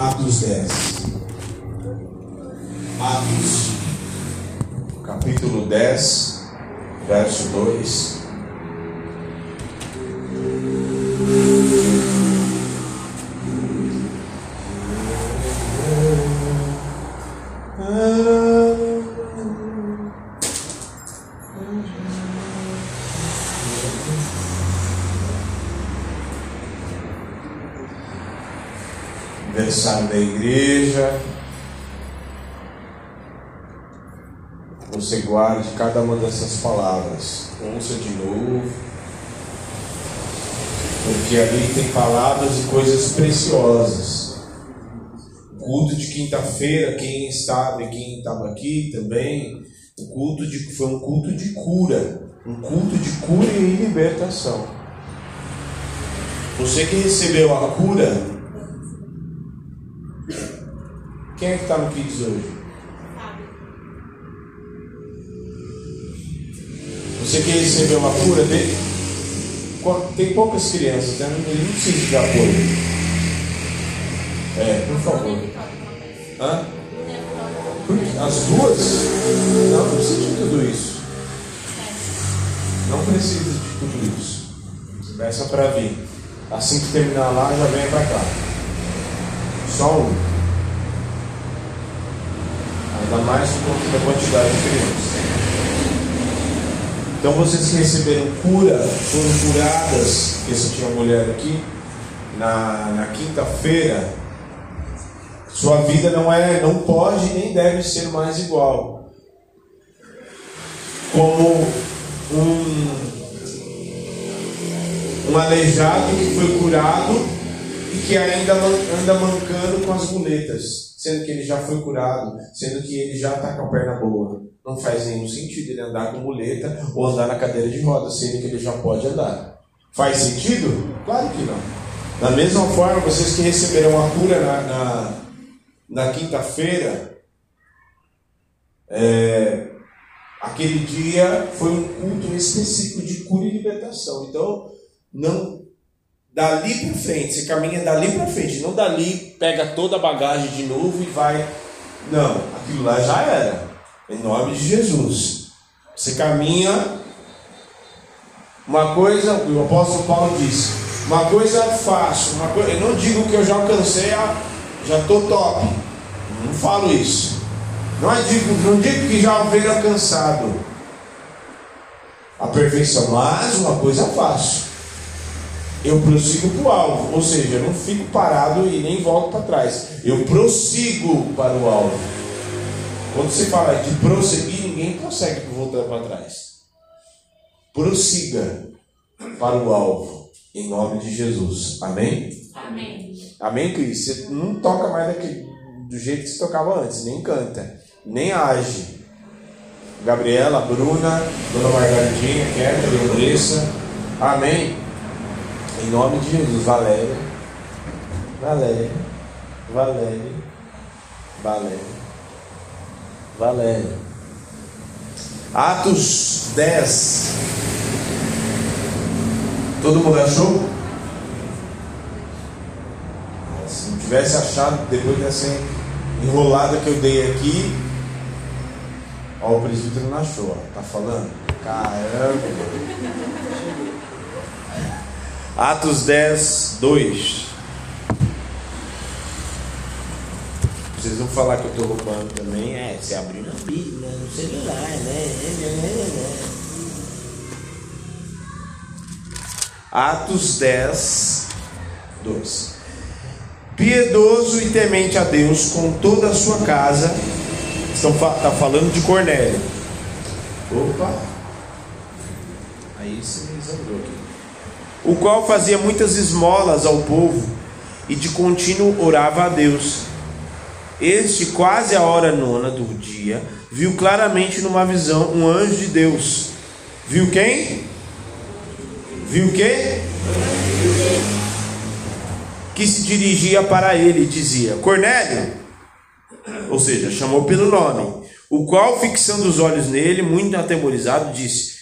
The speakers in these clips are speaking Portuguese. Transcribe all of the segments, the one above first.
Atos 10. Atos, capítulo 10, verso 2. Da igreja. Você guarde cada uma dessas palavras. Ouça de novo. Porque ali tem palavras e coisas preciosas. O culto de quinta-feira, quem estava e quem estava aqui também, o culto de, foi um culto de cura. Um culto de cura e libertação. Você que recebeu a cura, quem é que está no Kids hoje? Você que recebeu uma cura dele? Tem poucas crianças, né? ele não precisa de apoio. É, por favor. Hã? As duas? Não, não precisa de tudo isso. Não precisa de tudo isso. Peça para vir. Assim que terminar lá, já venha para cá. Só um. Ainda mais da quantidade de crianças. Então vocês que receberam cura, foram curadas, você tinha uma mulher aqui, na, na quinta-feira, sua vida não é, não pode nem deve ser mais igual. Como um, um aleijado que foi curado e que ainda anda mancando com as muletas, sendo que ele já foi curado, sendo que ele já está com a perna boa. Não faz nenhum sentido ele andar com muleta ou andar na cadeira de rodas, sendo que ele já pode andar. Faz sentido? Claro que não. Da mesma forma, vocês que receberam a cura na, na, na quinta-feira, é, aquele dia foi um culto específico de cura e libertação. Então, não dali para frente, você caminha dali para frente, não dali pega toda a bagagem de novo e vai. Não, aquilo lá já era. Em nome de Jesus. Você caminha. Uma coisa, o apóstolo Paulo disse, uma coisa fácil, uma coisa, eu não digo que eu já alcancei, a, já estou top. Não falo isso. Não, é digo, não digo que já veio alcançado a perfeição, mas uma coisa fácil. Eu prossigo para o alvo, ou seja, eu não fico parado e nem volto para trás. Eu prossigo para o alvo. Quando se fala de prosseguir, ninguém consegue voltar para trás. Prossiga para o alvo, em nome de Jesus. Amém? Amém. Amém, Cris? Você não toca mais daquele, do jeito que você tocava antes, nem canta, nem age. Gabriela, Bruna, Dona Margaridinha, Kéter, Andressa. Amém? Em nome de Jesus, Valéria. Valéria. Valéria. Valéria. Valéria. Atos 10. Todo mundo achou? Se não tivesse achado, depois dessa enrolada que eu dei aqui, ó, o presbítero não achou, ó, tá falando? Caramba! Atos 10, 2. Vocês vão falar que eu estou roubando também. É, você abriu na Bíblia, no celular, né? Atos 10, 2. Piedoso e temente a Deus com toda a sua casa. Estão tá falando de Cornélio. Opa! Aí você examinou aqui. O qual fazia muitas esmolas ao povo e de contínuo orava a Deus. Este, quase a hora nona do dia, viu claramente numa visão um anjo de Deus. Viu quem? Viu quem? Que se dirigia para ele e dizia: Cornélio, ou seja, chamou pelo nome, o qual, fixando os olhos nele, muito atemorizado, disse: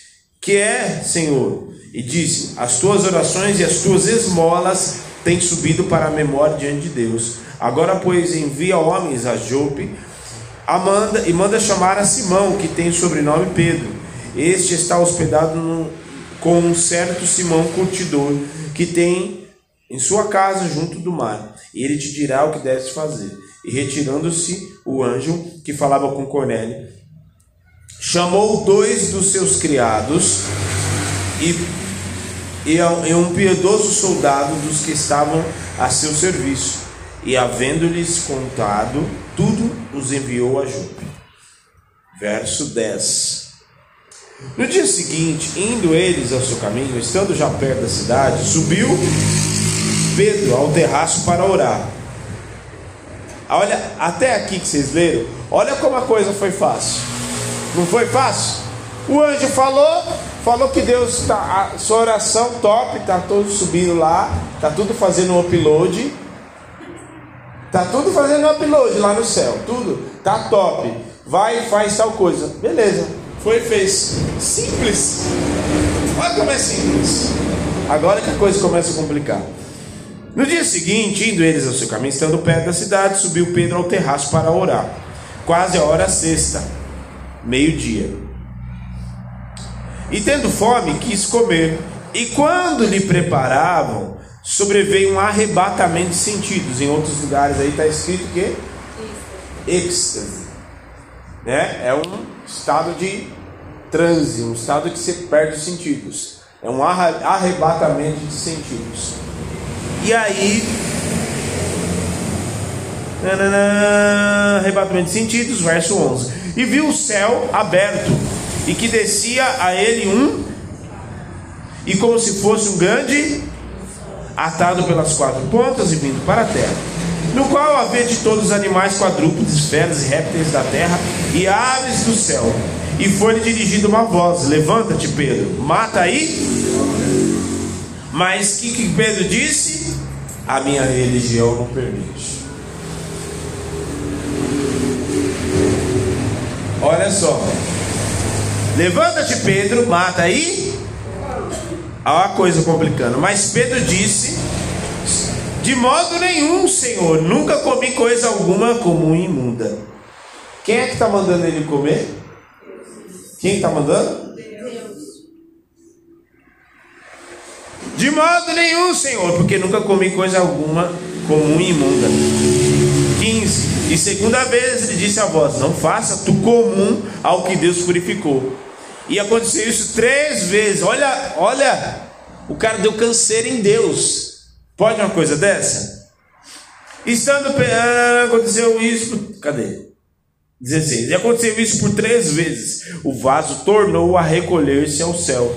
Que é, Senhor? E disse: As tuas orações e as tuas esmolas têm subido para a memória diante de Deus. Agora, pois, envia homens a Jope Amanda, e manda chamar a Simão, que tem o sobrenome Pedro. Este está hospedado no, com um certo Simão curtidor, que tem em sua casa junto do mar. E ele te dirá o que deves fazer. E retirando-se o anjo que falava com Cornélio, chamou dois dos seus criados e, e um piedoso soldado dos que estavam a seu serviço. E havendo-lhes contado tudo, os enviou a Jope. Verso 10. No dia seguinte, indo eles ao seu caminho, estando já perto da cidade, subiu Pedro ao terraço para orar. Olha, até aqui que vocês leram, olha como a coisa foi fácil. Não foi fácil? O anjo falou, falou que Deus está, a sua oração top, está tudo subindo lá, está tudo fazendo um upload. Tá tudo fazendo upload lá no céu, tudo tá top. Vai e faz tal coisa. Beleza. Foi e fez. Simples. Olha como é simples. Agora que a coisa começa a complicar. No dia seguinte, indo eles ao seu caminho, estando perto da cidade, subiu Pedro ao terraço para orar. Quase a hora sexta, meio-dia. E tendo fome, quis comer. E quando lhe preparavam, sobreveio um arrebatamento de sentidos. Em outros lugares aí está escrito que êxtase. Né? É um estado de transe, um estado que você perde os sentidos. É um arrebatamento de sentidos. E aí. Nanana, arrebatamento de sentidos, verso 11. E viu o céu aberto, e que descia a ele um, e como se fosse um grande atado pelas quatro pontas e vindo para a terra, no qual havia de todos os animais quadrúpedes, feras e répteis da terra e aves do céu. E foi-lhe dirigida uma voz: Levanta-te, Pedro, mata aí. Mas que, que Pedro disse? A minha religião não permite. Olha só. Levanta-te, Pedro, mata aí. Olha a coisa complicando. Mas Pedro disse: De modo nenhum, Senhor, nunca comi coisa alguma comum e imunda. Quem é que está mandando ele comer? Quem está mandando? De modo nenhum, Senhor, porque nunca comi coisa alguma comum e imunda. 15. E segunda vez ele disse a voz: Não faça tu comum ao que Deus purificou. E aconteceu isso três vezes. Olha, olha, o cara deu câncer em Deus. Pode uma coisa dessa? Estando ah, aconteceu isso. Cadê? 16. E aconteceu isso por três vezes. O vaso tornou a recolher-se ao céu.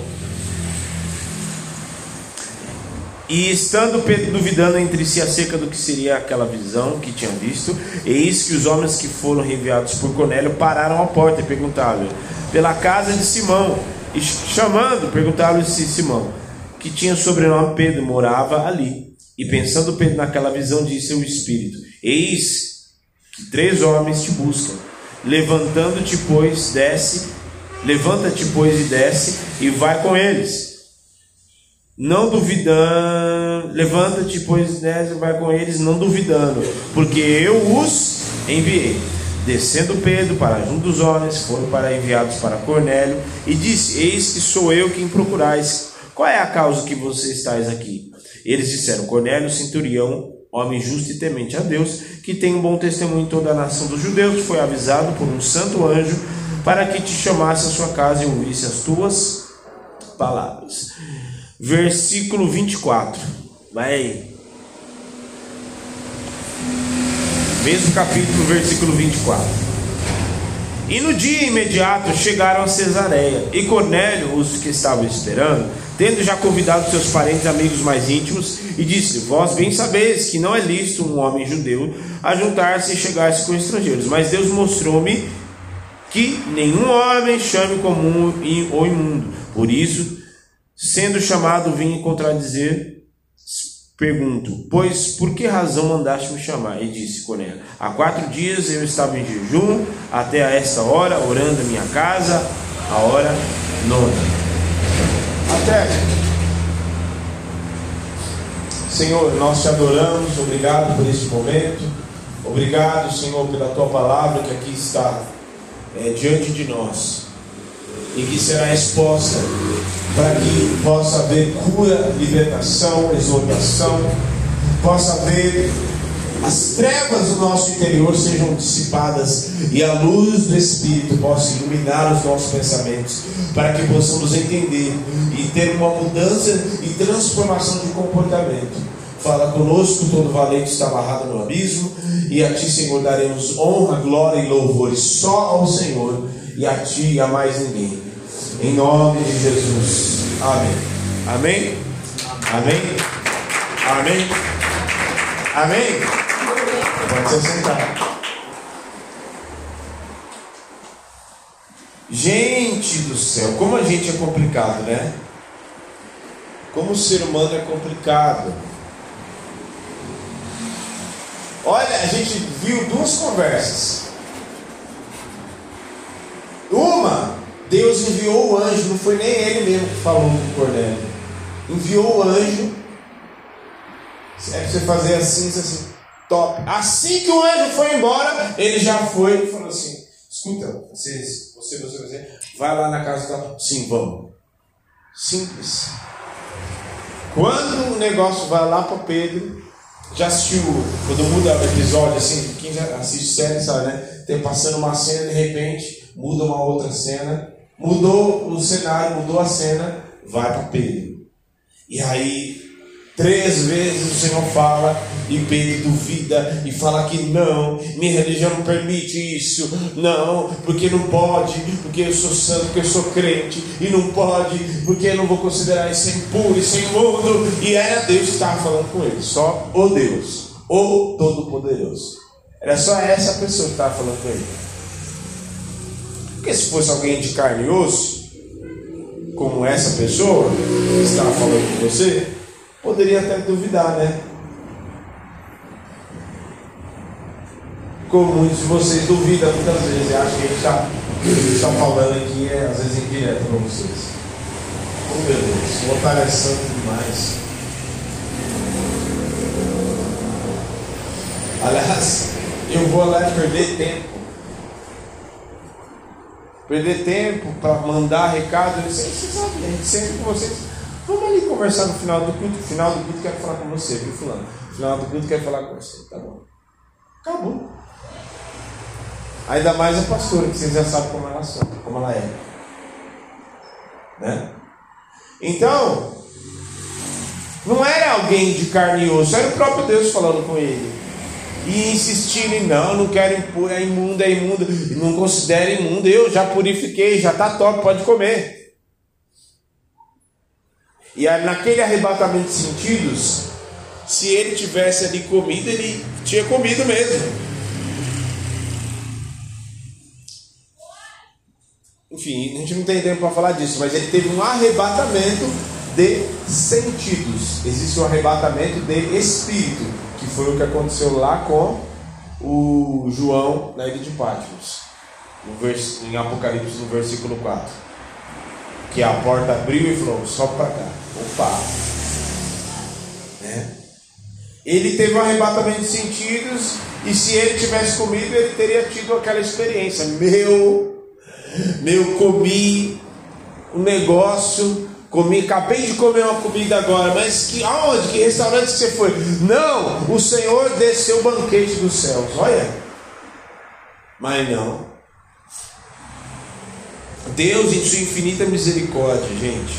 E estando Pedro duvidando entre si acerca do que seria aquela visão que tinha visto, eis que os homens que foram enviados por Cornélio pararam à porta e perguntaram pela casa de Simão, e chamando, perguntaram se Simão, que tinha sobrenome Pedro, morava ali. E pensando Pedro naquela visão, disse o Espírito: Eis que três homens te buscam. Levantando-te, pois, desce, levanta-te, pois, e desce, e vai com eles não duvidando, levanta-te, pois desce, vai com eles, não duvidando, porque eu os enviei. Descendo Pedro para junto dos homens, foram para enviados para Cornélio, e disse: Eis que sou eu quem procurais. Qual é a causa que vocês estáis aqui? Eles disseram: Cornélio, centurião, homem justo e temente a Deus, que tem um bom testemunho em toda a nação dos judeus, foi avisado por um santo anjo para que te chamasse à sua casa e ouvisse as tuas palavras versículo 24. Vai. Mesmo capítulo, versículo 24. E no dia imediato chegaram a Cesareia, e Cornélio, os que estavam esperando, tendo já convidado seus parentes e amigos mais íntimos, e disse: Vós bem sabeis que não é lícito um homem judeu ajuntar-se e chegar-se com estrangeiros, mas Deus mostrou-me que nenhum homem chame comum ou imundo. Por isso, Sendo chamado, vim contradizer. Pergunto, pois por que razão mandaste me chamar? E disse Cornélio: Há quatro dias eu estava em jejum, até a esta hora, orando em minha casa, a hora nona. Até. Senhor, nós te adoramos, obrigado por este momento. Obrigado, Senhor, pela tua palavra que aqui está é, diante de nós e que será exposta para que possa haver cura, libertação, exortação, possa haver as trevas do nosso interior sejam dissipadas e a luz do Espírito possa iluminar os nossos pensamentos, para que possamos entender e ter uma mudança e transformação de comportamento. Fala conosco, todo valente está amarrado no abismo, e a Ti, Senhor, daremos honra, glória e louvores só ao Senhor, e a Ti e a mais ninguém. Em nome de Jesus. Amém. Amém? Amém? Amém? Amém? Pode se sentar. Gente do céu, como a gente é complicado, né? Como o ser humano é complicado. Olha, a gente viu duas conversas. Uma, Deus enviou o anjo, não foi nem ele mesmo que falou com Cornélio. Enviou o anjo. É para você fazer assim, assim, top. Assim que o anjo foi embora, ele já foi e falou assim: escuta, você, você, você, vai lá na casa da. Sim, vamos. Simples. Quando o negócio vai lá para Pedro, já assistiu, quando muda o episódio, assim, quem já assiste série sabe, né? Tem passando uma cena, de repente, muda uma outra cena, mudou o cenário, mudou a cena, vai para Pedro. E aí, três vezes o Senhor fala, e Pedro duvida e fala que não, minha religião não permite isso, não, porque não pode, porque eu sou santo, porque eu sou crente, e não pode, porque eu não vou considerar isso impuro, isso imundo, e era Deus que estava falando com ele, só o Deus, o Todo-Poderoso. Era só essa pessoa que estava falando com ele. Porque se fosse alguém de carne e osso, como essa pessoa que estava falando com você, poderia até duvidar, né? como muitos de vocês duvidam muitas vezes, acham que a gente está tá falando aqui, é, às vezes, indireto para vocês. Oh meu Deus, o é santo demais. Aliás, eu vou lá perder tempo. Perder tempo para mandar recado. Vocês sabem, a gente sempre com vocês. Vamos ali conversar no final do culto. No final do culto quero falar com você, viu, Fulano? No final do culto quero falar com você. Tá bom. Acabou. Ainda mais a pastora, que vocês já sabem como ela, são, como ela é. Né? Então, não era alguém de carne e osso, era o próprio Deus falando com ele. E insistindo em não, não quero impor, é imundo, é imundo, não considera imundo, eu já purifiquei, já está top, pode comer. E aí, naquele arrebatamento de sentidos, se ele tivesse ali comido, ele tinha comido mesmo. Enfim, a gente não tem tempo para falar disso, mas ele teve um arrebatamento de sentidos. Existe um arrebatamento de espírito, foi o que aconteceu lá com o João na ilha de Patmos, em Apocalipse, no versículo 4. Que a porta abriu e falou: só para cá. Opa! Né? Ele teve um arrebatamento de sentidos, e se ele tivesse comido, ele teria tido aquela experiência. Meu meu, comi um negócio, comi, acabei de comer uma comida agora, mas que aonde? Que restaurante que você foi? Não, o Senhor desceu o banquete dos céus. Olha. Mas não. Deus, em sua infinita misericórdia, gente,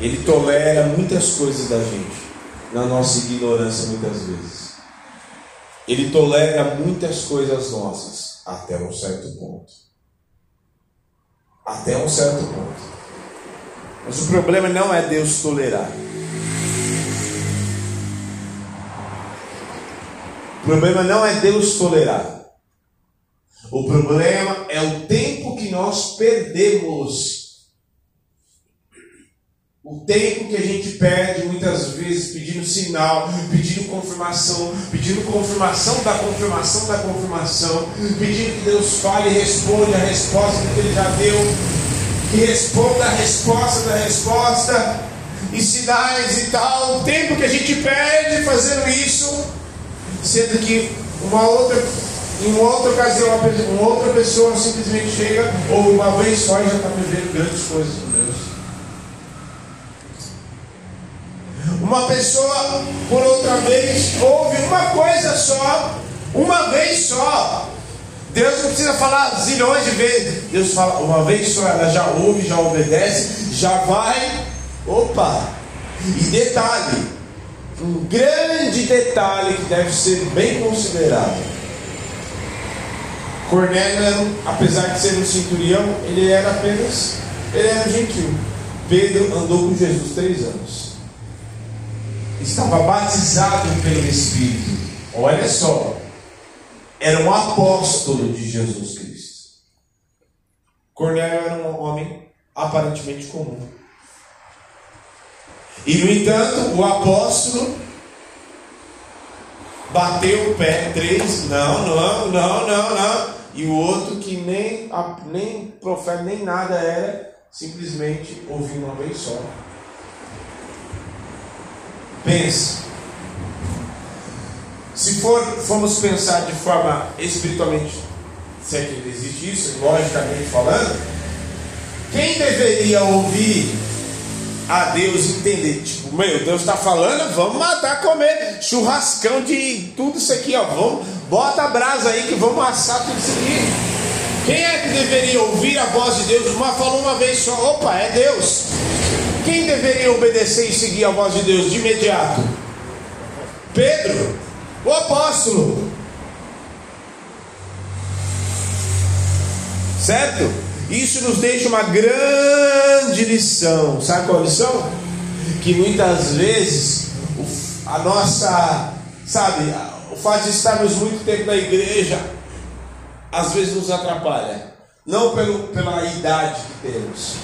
Ele tolera muitas coisas da gente, na nossa ignorância, muitas vezes. Ele tolera muitas coisas nossas, até um certo ponto. Até um certo ponto. Mas o problema não é Deus tolerar. O problema não é Deus tolerar. O problema é o tempo que nós perdemos. O tempo que a gente perde muitas vezes pedindo sinal, pedindo confirmação, pedindo confirmação da confirmação da confirmação, pedindo que Deus fale e responda a resposta que Ele já deu, que responda a resposta da resposta, e sinais e tal. O tempo que a gente perde fazendo isso, sendo que uma outra, em uma outra ocasião, uma outra pessoa simplesmente chega, ou uma vez só e já está vivendo grandes coisas com Deus. Uma pessoa, por outra vez, ouve uma coisa só, uma vez só. Deus não precisa falar zilhões de vezes. Deus fala uma vez só, ela já ouve, já obedece, já vai. Opa! E detalhe, um grande detalhe que deve ser bem considerado. Cornélio, apesar de ser um centurião, ele era apenas, ele era gentil. Pedro andou com Jesus três anos. Estava batizado pelo Espírito. Olha só, era um apóstolo de Jesus Cristo. Cornélio era um homem aparentemente comum. E no entanto, o apóstolo bateu o pé três, não, não, não, não, não. E o outro que nem, nem profeta nem nada era, simplesmente ouviu uma vez só. Pense. Se for, formos pensar de forma espiritualmente, se é que existe isso, logicamente falando, quem deveria ouvir a Deus entender, tipo, meu, Deus está falando, vamos matar, comer churrascão de tudo isso aqui, ó, vamos, bota a brasa aí que vamos assar tudo isso aqui. Quem é que deveria ouvir a voz de Deus? Uma falou uma vez só, opa, é Deus. Quem deveria obedecer e seguir a voz de Deus de imediato? Pedro, apóstolo. Certo? Isso nos deixa uma grande lição. Sabe qual a lição? Que muitas vezes a nossa, sabe, o fato de estarmos muito tempo na igreja, às vezes nos atrapalha. Não pelo, pela idade que temos,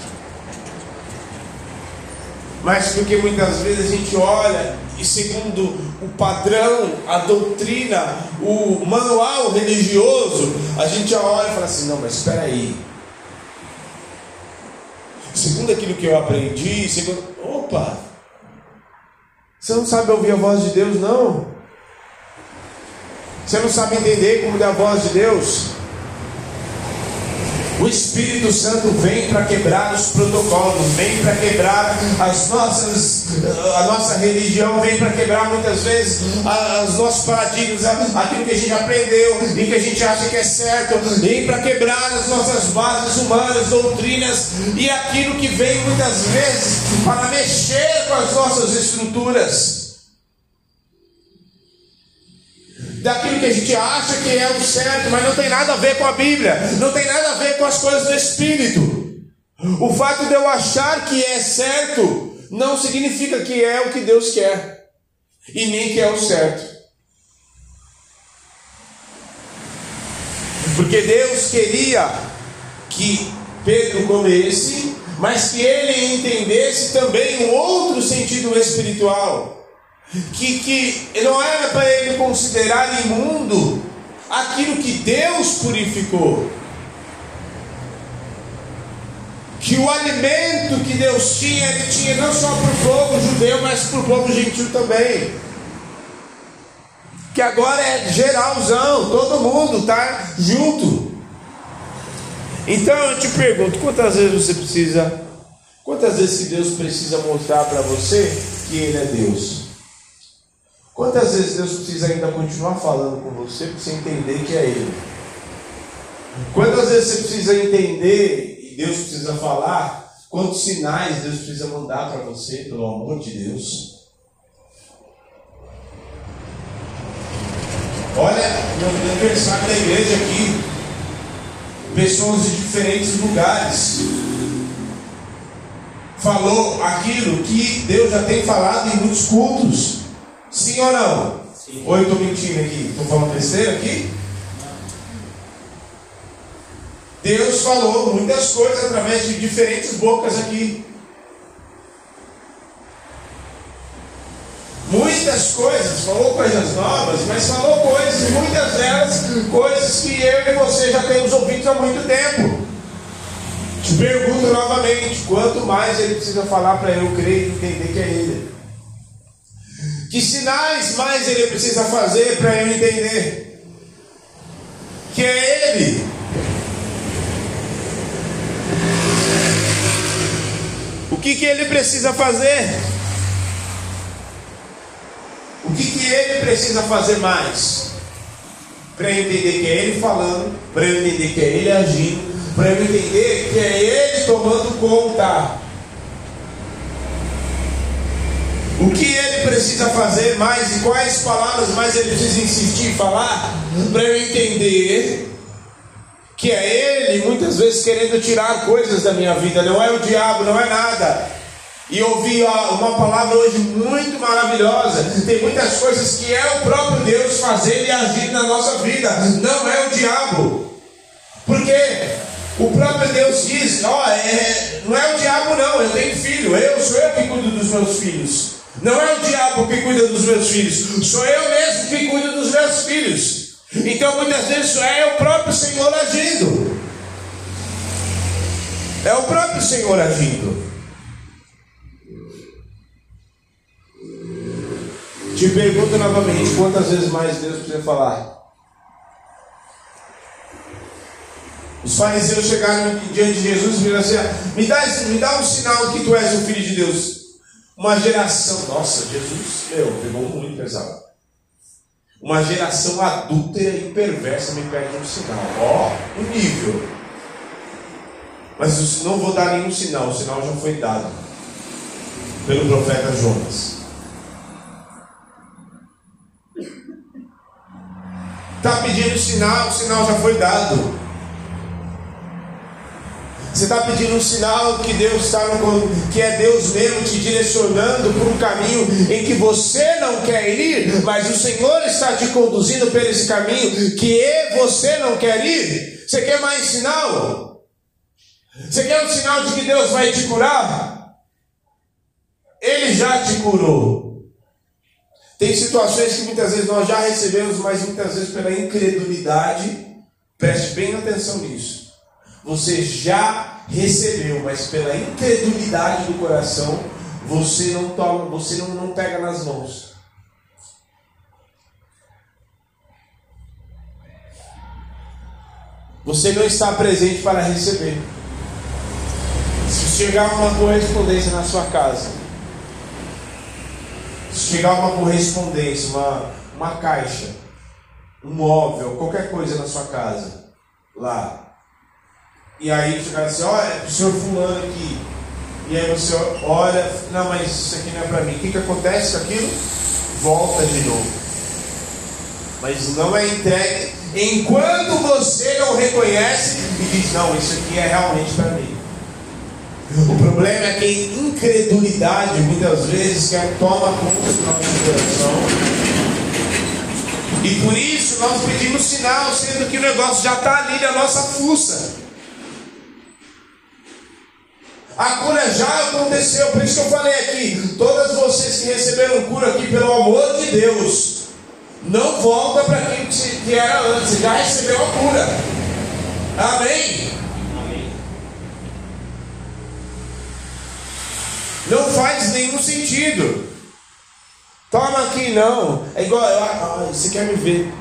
mas porque muitas vezes a gente olha e segundo o padrão, a doutrina, o manual religioso, a gente olha e fala assim, não, mas espera aí, segundo aquilo que eu aprendi, segundo. Opa! Você não sabe ouvir a voz de Deus, não? Você não sabe entender como é a voz de Deus? O Espírito Santo vem para quebrar os protocolos, vem para quebrar as nossas, a nossa religião, vem para quebrar muitas vezes os nossos paradigmas, aquilo que a gente aprendeu e que a gente acha que é certo, vem para quebrar as nossas bases humanas, doutrinas e aquilo que vem muitas vezes para mexer com as nossas estruturas. Daquilo que a gente acha que é o certo, mas não tem nada a ver com a Bíblia, não tem nada a ver com as coisas do Espírito. O fato de eu achar que é certo não significa que é o que Deus quer, e nem que é o certo. Porque Deus queria que Pedro comesse, mas que ele entendesse também um outro sentido espiritual que, que não era para ele considerar imundo aquilo que Deus purificou. Que o alimento que Deus tinha, ele tinha não só para o povo judeu, mas para o povo gentil também. Que agora é geralzão, todo mundo está junto. Então eu te pergunto, quantas vezes você precisa, quantas vezes que Deus precisa mostrar para você que Ele é Deus? Quantas vezes Deus precisa ainda continuar falando com você para você entender que é Ele? Quantas vezes você precisa entender e Deus precisa falar? Quantos sinais Deus precisa mandar para você, pelo amor de Deus? Olha, no aniversário da igreja aqui, pessoas de diferentes lugares falou aquilo que Deus já tem falado em muitos cultos. Sim ou não? Sim. Ou eu estou mentindo aqui? Estou falando besteira aqui? Deus falou muitas coisas através de diferentes bocas aqui. Muitas coisas, falou coisas novas, mas falou coisas, muitas delas, coisas que eu e você já temos ouvido há muito tempo. Te pergunto novamente: quanto mais ele precisa falar para eu crer e entender que é ele? Que sinais mais ele precisa fazer para eu entender que é ele? O que, que ele precisa fazer? O que, que ele precisa fazer mais? Para eu entender que é ele falando, para eu entender que é ele agindo, para eu entender que é ele tomando conta. O que ele precisa fazer mais e quais palavras mais ele precisa insistir em falar para eu entender que é ele muitas vezes querendo tirar coisas da minha vida, não é o diabo, não é nada. E ouvi uma palavra hoje muito maravilhosa. Tem muitas coisas que é o próprio Deus fazendo e agindo na nossa vida, não é o diabo. Porque o próprio Deus diz: ó, oh, é, não é o diabo, não, eu tenho filho, eu sou eu que cuido dos meus filhos. Não é o diabo que cuida dos meus filhos, sou eu mesmo que cuido dos meus filhos. Então muitas vezes é o próprio Senhor agindo. É o próprio Senhor agindo. Te pergunto novamente: quantas vezes mais Deus precisa falar? Os fariseus chegaram diante de Jesus e disseram assim: me dá, me dá um sinal que tu és o filho de Deus. Uma geração, nossa, Jesus, meu, pegou muito pesado. Uma geração adúltera e perversa me pede um sinal. Ó, oh, um nível. Mas não vou dar nenhum sinal, o sinal já foi dado pelo profeta Jonas. Está pedindo sinal, o sinal já foi dado. Você está pedindo um sinal que Deus está no, que é Deus mesmo te direcionando por um caminho em que você não quer ir, mas o Senhor está te conduzindo por esse caminho que você não quer ir. Você quer mais sinal? Você quer um sinal de que Deus vai te curar? Ele já te curou. Tem situações que muitas vezes nós já recebemos, mas muitas vezes pela incredulidade. Preste bem atenção nisso você já recebeu, mas pela incredulidade do coração, você não toma, você não, não pega nas mãos. Você não está presente para receber. Se chegar uma correspondência na sua casa, se chegar uma correspondência, uma, uma caixa, um móvel, qualquer coisa na sua casa, lá, e aí chegaram assim, olha, é o senhor fulano aqui. E aí você olha, não, mas isso aqui não é para mim. O que, que acontece com aquilo? Volta de novo. Mas não é entregue enquanto você não reconhece e diz, não, isso aqui é realmente para mim. O problema é que a incredulidade muitas vezes quer toma conta do nosso coração. E por isso nós pedimos sinal, sendo que o negócio já está ali na nossa fuça. A cura já aconteceu, por isso que eu falei aqui: todas vocês que receberam cura aqui, pelo amor de Deus, não volta para aquilo que era antes, você já recebeu a cura. Amém? Amém? Não faz nenhum sentido. Toma aqui, não. É igual. Ah, você quer me ver?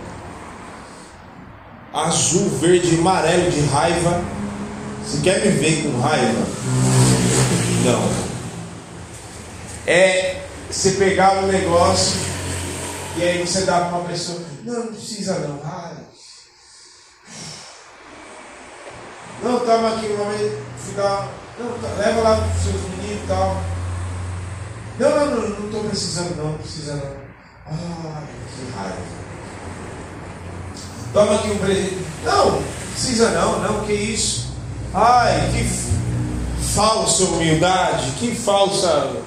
Azul, verde, amarelo de raiva. Você quer me ver com raiva? Não. É você pegar um negócio e aí você dá para uma pessoa, não, não precisa não. Ai. Não, toma aqui uma vez, fica, não, tá, leva lá para os seus meninos e tal. Não, não, não, não estou precisando não, não precisa não. Ai, que raiva. Toma aqui um presente. Não, precisa não, não, que isso. Ai, que falsa humildade, que falsa.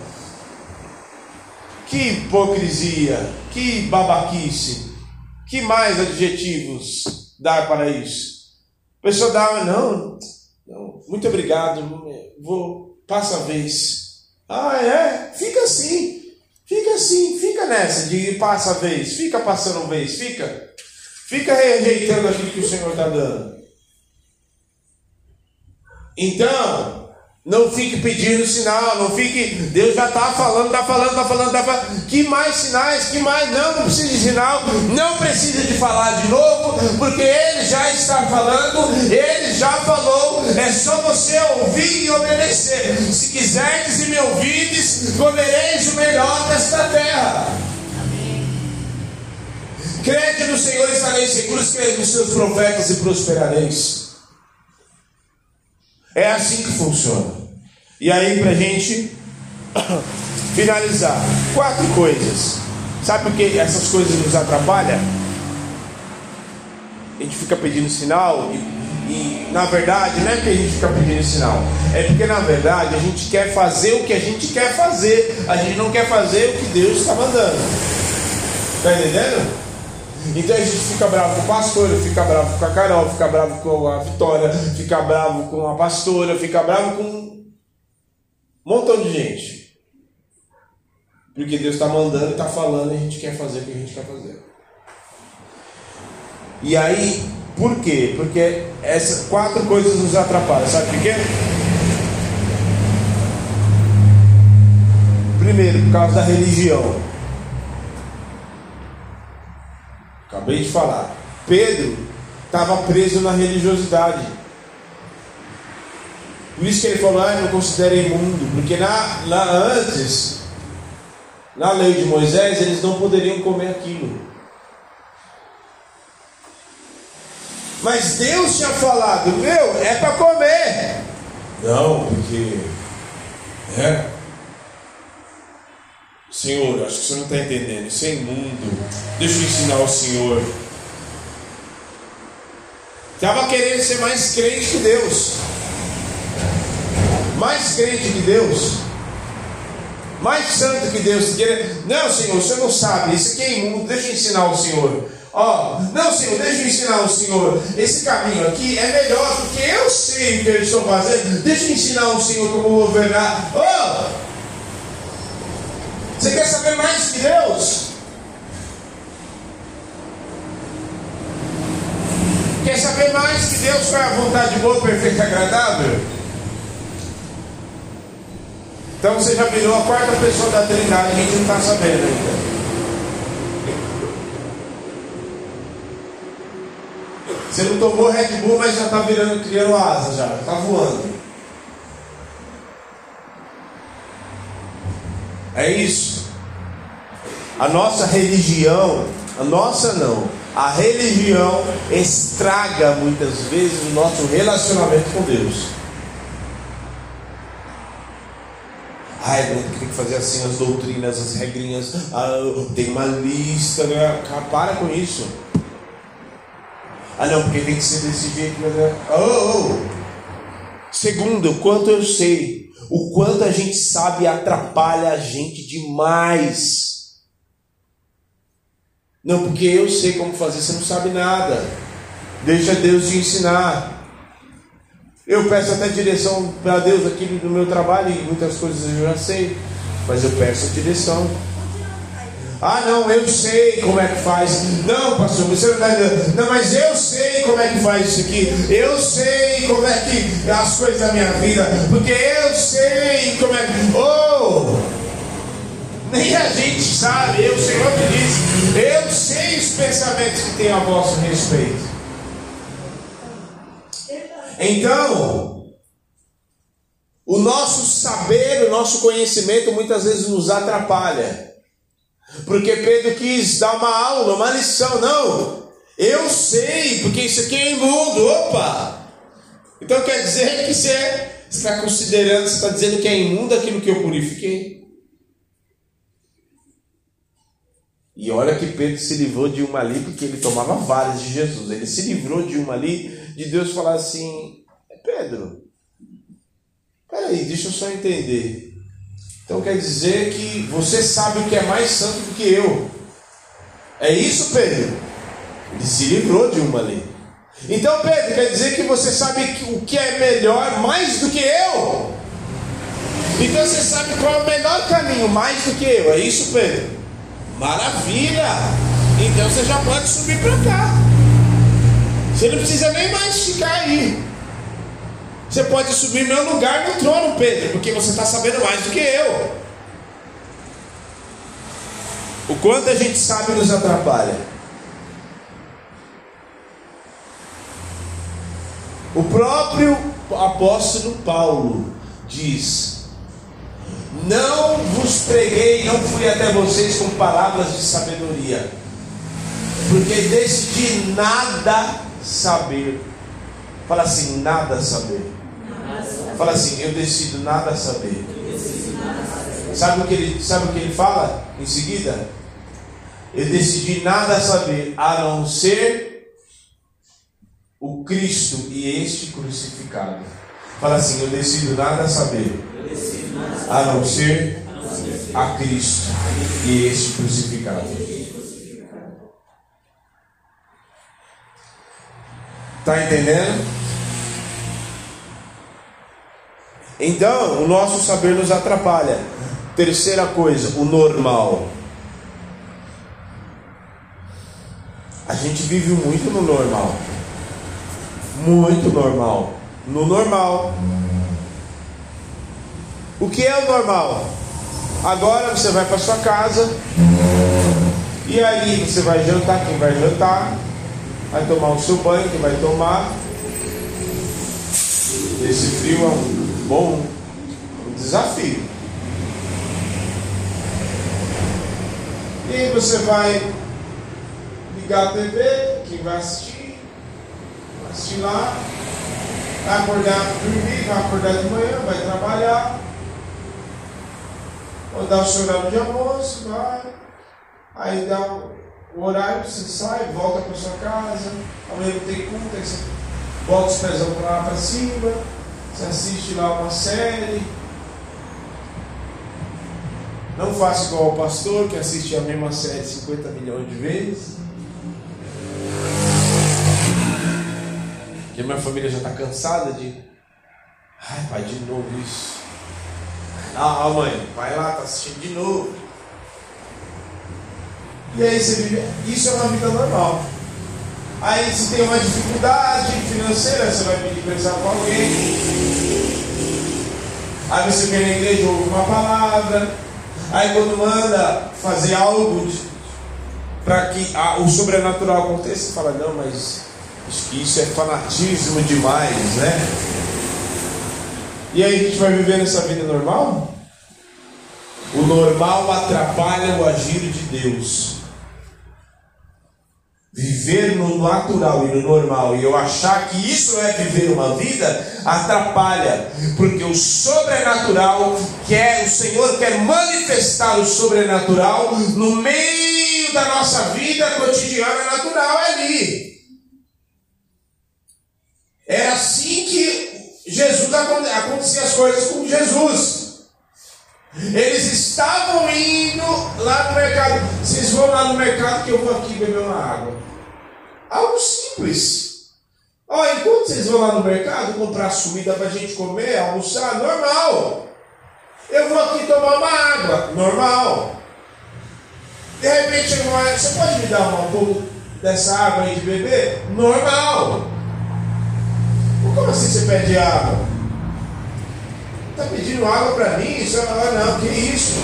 Que hipocrisia, que babaquice. Que mais adjetivos dar para isso? A pessoa dá, não, não, muito obrigado, vou, passa a vez. Ah, é? Fica assim, fica assim, fica nessa de passa a vez, fica passando vez, fica. Fica rejeitando aquilo que o Senhor está dando. Então, não fique pedindo sinal, não fique. Deus já está falando, está falando, está falando, está falando. Que mais sinais? Que mais? Não, não precisa de sinal, não precisa de falar de novo, porque Ele já está falando, Ele já falou. É só você ouvir e obedecer. Se quiserdes e me ouvides, comereis o melhor desta terra. Crede no Senhor e estareis seguros, crede nos seus profetas e prosperareis. É assim que funciona. E aí, para gente finalizar, quatro coisas. Sabe por que essas coisas nos atrapalham? A gente fica pedindo sinal e, e, na verdade não é que a gente fica pedindo sinal, é porque na verdade a gente quer fazer o que a gente quer fazer, a gente não quer fazer o que Deus está mandando. Está entendendo? Então a gente fica bravo com o pastor, fica bravo com a Carol, fica bravo com a Vitória, fica bravo com a pastora, fica bravo com um montão de gente. Porque Deus está mandando e está falando e a gente quer fazer o que a gente quer fazer. E aí, por quê? Porque essas quatro coisas nos atrapalham. Sabe por quê? Primeiro, por causa da religião. Acabei de falar. Pedro estava preso na religiosidade. Por isso que ele falou, ah, eu não considero imundo, porque na, lá antes, na lei de Moisés, eles não poderiam comer aquilo. Mas Deus tinha falado, meu, é para comer. Não, porque é, Senhor, acho que você não está entendendo, isso é imundo. Deixa eu ensinar o Senhor. Estava querendo ser mais crente que Deus. Mais crente que Deus. Mais santo que Deus. Não, Senhor, Senhor não sabe. Isso aqui é imundo. Deixa eu ensinar o Senhor. Ó, oh, não, Senhor, deixa eu ensinar o Senhor. Esse caminho aqui é melhor porque eu sei o que eu estou fazendo. Deixa eu ensinar o Senhor como governar. Oh! Você quer saber mais que Deus? Quer saber mais que Deus qual é a vontade boa, perfeita e agradável? Então você já virou a quarta pessoa da Trindade, a gente não está sabendo ainda. Você não tomou Red Bull, mas já está virando, criando asa já, está voando. É isso. A nossa religião, a nossa não, a religião estraga muitas vezes o nosso relacionamento com Deus. Ai, tem que fazer assim as doutrinas, as regrinhas, ah, tem uma lista, né? para com isso. Ah não, porque tem que ser desse jeito. Né? Oh, oh. Segundo, quanto eu sei o quanto a gente sabe atrapalha a gente demais. Não, porque eu sei como fazer, você não sabe nada. Deixa Deus te ensinar. Eu peço até direção para Deus aqui no meu trabalho e muitas coisas eu já sei, mas eu peço a direção. Ah, não, eu sei como é que faz. Não, pastor, você não está entendendo. Não, mas eu sei como é que faz isso aqui. Eu sei como é que as coisas da minha vida. Porque eu sei como é que. Oh! Nem a gente sabe. Eu, o Senhor me diz. Eu sei os pensamentos que tem a vosso respeito. Então, o nosso saber, o nosso conhecimento muitas vezes nos atrapalha. Porque Pedro quis dar uma aula, uma lição. Não, eu sei, porque isso aqui é imundo. Opa! Então quer dizer que você está considerando, você está dizendo que é imundo aquilo que eu purifiquei. E olha que Pedro se livrou de uma ali, porque ele tomava várias de Jesus. Ele se livrou de uma ali, de Deus falar assim: Pedro, peraí, deixa eu só entender. Então quer dizer que você sabe o que é mais santo do que eu. É isso, Pedro? Ele se livrou de uma ali. Então, Pedro, quer dizer que você sabe o que é melhor mais do que eu? Então você sabe qual é o melhor caminho mais do que eu? É isso, Pedro? Maravilha! Então você já pode subir para cá. Você não precisa nem mais ficar aí. Você pode assumir meu lugar no trono, Pedro, porque você está sabendo mais do que eu. O quanto a gente sabe nos atrapalha. O próprio apóstolo Paulo diz: Não vos preguei, não fui até vocês com palavras de sabedoria, porque decidi nada saber. Fala assim: nada saber. Fala assim: eu decido nada saber. Sabe o que ele, sabe o que ele fala em seguida? Eu decidi nada saber a não ser o Cristo e este crucificado. Fala assim: eu decido nada saber a não ser a Cristo e este crucificado. Está entendendo? Então, o nosso saber nos atrapalha. Terceira coisa, o normal. A gente vive muito no normal. Muito normal. No normal. O que é o normal? Agora você vai para sua casa. E aí você vai jantar, quem vai jantar? Vai tomar o seu banho, quem vai tomar? Esse frio é um bom desafio. E aí você vai ligar a TV, quem vai assistir, vai assistir lá, vai acordar, dormir, vai acordar de manhã, vai trabalhar, vai dar o seu horário de almoço, vai, aí dá o horário, você sai, volta para sua casa, amanhã não tem aí você bota os pezão para lá para cima, você assiste lá uma série. Não faça igual o pastor que assiste a mesma série 50 milhões de vezes. Porque minha família já está cansada de. Ai, pai, de novo isso. Ah, mãe, vai lá, tá assistindo de novo. E aí você vive. Isso é uma vida normal. Aí se tem uma dificuldade financeira, você vai pedir pensar com alguém. Aí você vem na igreja ouve uma palavra. Aí quando manda fazer algo para que a, o sobrenatural aconteça, você fala, não, mas isso é fanatismo demais, né? E aí a gente vai viver nessa vida normal? O normal atrapalha o agir de Deus. Viver no natural e no normal e eu achar que isso é viver uma vida atrapalha, porque o sobrenatural quer, o Senhor quer manifestar o sobrenatural no meio da nossa vida cotidiana natural ali. Era assim que Jesus acontecia as coisas com Jesus. Eles estavam indo lá no mercado. Vocês vão lá no mercado que eu vou aqui beber uma água. Algo simples. Ó, enquanto vocês vão lá no mercado comprar comida para a gente comer, almoçar, normal. Eu vou aqui tomar uma água, normal. De repente, você pode me dar um pouco dessa água aí de beber? Normal. Como assim você pede água? Está pedindo água para mim? Isso ah, não, que isso?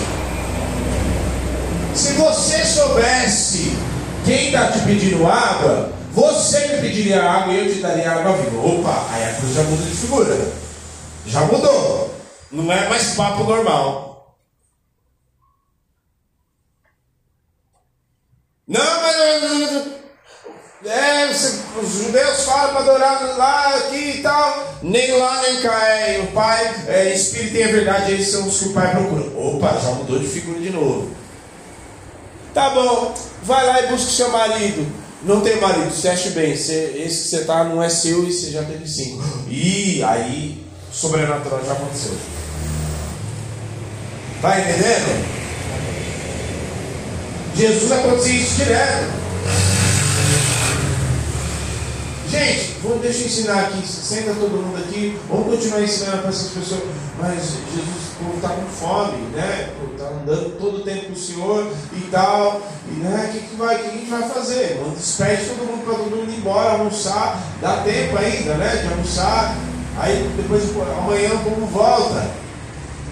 Se você soubesse quem está te pedindo água, você me pediria água e eu te daria água viva. Opa, aí a cruz já muda de figura. Já mudou. Não é mais papo normal. Não, mas é, os judeus falam para adorar lá, aqui e tal. Nem lá, nem cá. É, o pai, é, espírito e a verdade, eles são os que o pai procura. Opa, já mudou de figura de novo. Tá bom, vai lá e busca seu marido. Não tem marido, você bem. Esse que você tá não é seu e você já teve cinco. E aí, sobrenatural já aconteceu. Tá entendendo? Jesus aconteceu isso direto. Gente, vamos, deixa eu ensinar aqui, senta todo mundo aqui, vamos continuar ensinando para essas pessoas. Mas Jesus, o povo está com fome, né? Está andando todo o tempo com o Senhor e tal. E né, o que, que, vai, que a gente vai fazer? Vamos despede todo mundo para todo mundo ir embora, almoçar. Dá tempo ainda, né? De almoçar. Aí depois amanhã o povo volta.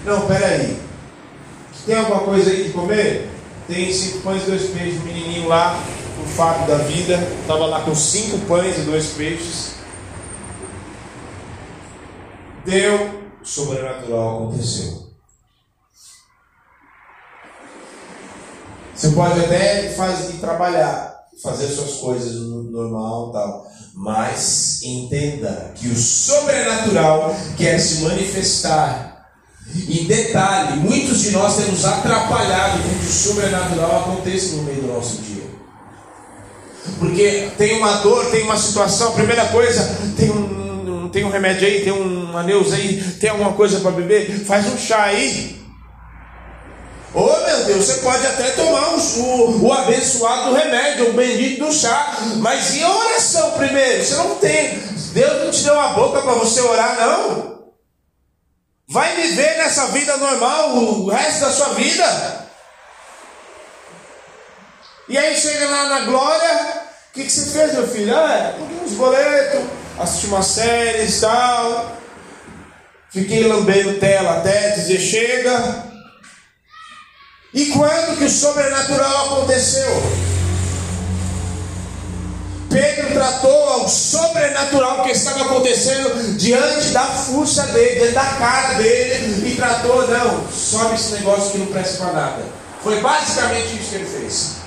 Não, peraí. Tem alguma coisa aí de comer? Tem cinco pães e dois peixes. O menininho lá, o Fábio da vida, estava lá com cinco pães e dois peixes. Deu, sobrenatural aconteceu. Você pode até fazer, trabalhar, fazer suas coisas no normal tal, mas entenda que o sobrenatural quer se manifestar. E detalhe, muitos de nós temos atrapalhado com que o sobrenatural aconteça no meio do nosso dia. Porque tem uma dor, tem uma situação, primeira coisa, tem um, tem um remédio aí, tem uma neuza aí, tem alguma coisa para beber, faz um chá aí. Oh meu Deus, você pode até tomar o, o, abençoado do remédio, o bendito do chá, mas e a oração primeiro? Você não tem, Deus não te deu uma boca para você orar, não. Vai viver nessa vida normal o resto da sua vida. E aí chega lá na glória, o que, que você fez, meu filho? Ah, paguei uns boletos, assisti uma série e tal. Fiquei lambendo tela até dizer chega. E quando que o sobrenatural aconteceu? Pedro tratou o sobrenatural que estava acontecendo diante da força dele, diante da cara dele, e tratou, não, sobe esse negócio que não presta para nada. Foi basicamente isso que ele fez.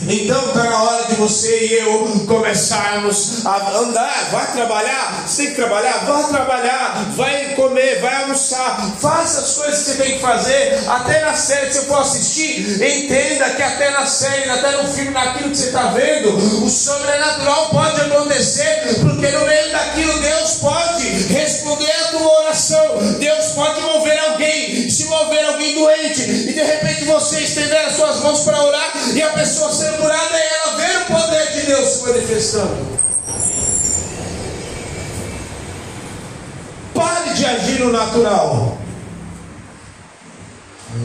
Então está na hora de você e eu começarmos a andar. Vai trabalhar? Você tem que trabalhar? Vai trabalhar. Vai comer, vai almoçar. Faça as coisas que você tem que fazer. Até na série que você for assistir, entenda que até na série, até no filme, naquilo que você está vendo, o sobrenatural pode acontecer, porque no meio daquilo Deus pode responder a tua oração. Deus pode mover alguém, se mover alguém doente, e de repente você estender as suas mãos para orar e a pessoa ser curada e ela ver o poder de Deus se manifestando. Pare de agir no natural.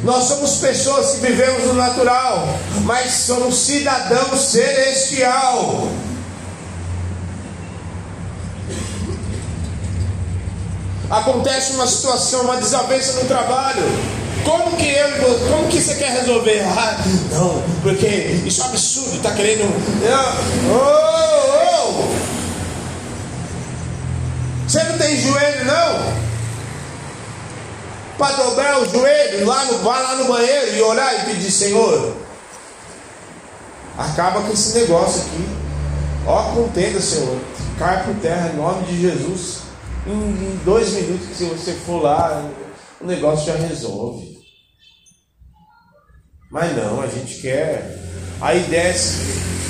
Nós somos pessoas que vivemos no natural, mas somos cidadãos celestial. Acontece uma situação, uma desavença no trabalho. Como que eu, como que você quer resolver? Ah, não, porque isso é um absurdo, está querendo. Oh, oh. Você não tem joelho, não? Para dobrar o joelho, lá no, vai lá no banheiro e orar e pedir, Senhor, acaba com esse negócio aqui. Ó, contenda, Senhor. Cai por terra em nome de Jesus. Em, em dois minutos se você for lá, o negócio já resolve. Mas não, a gente quer. Aí desce,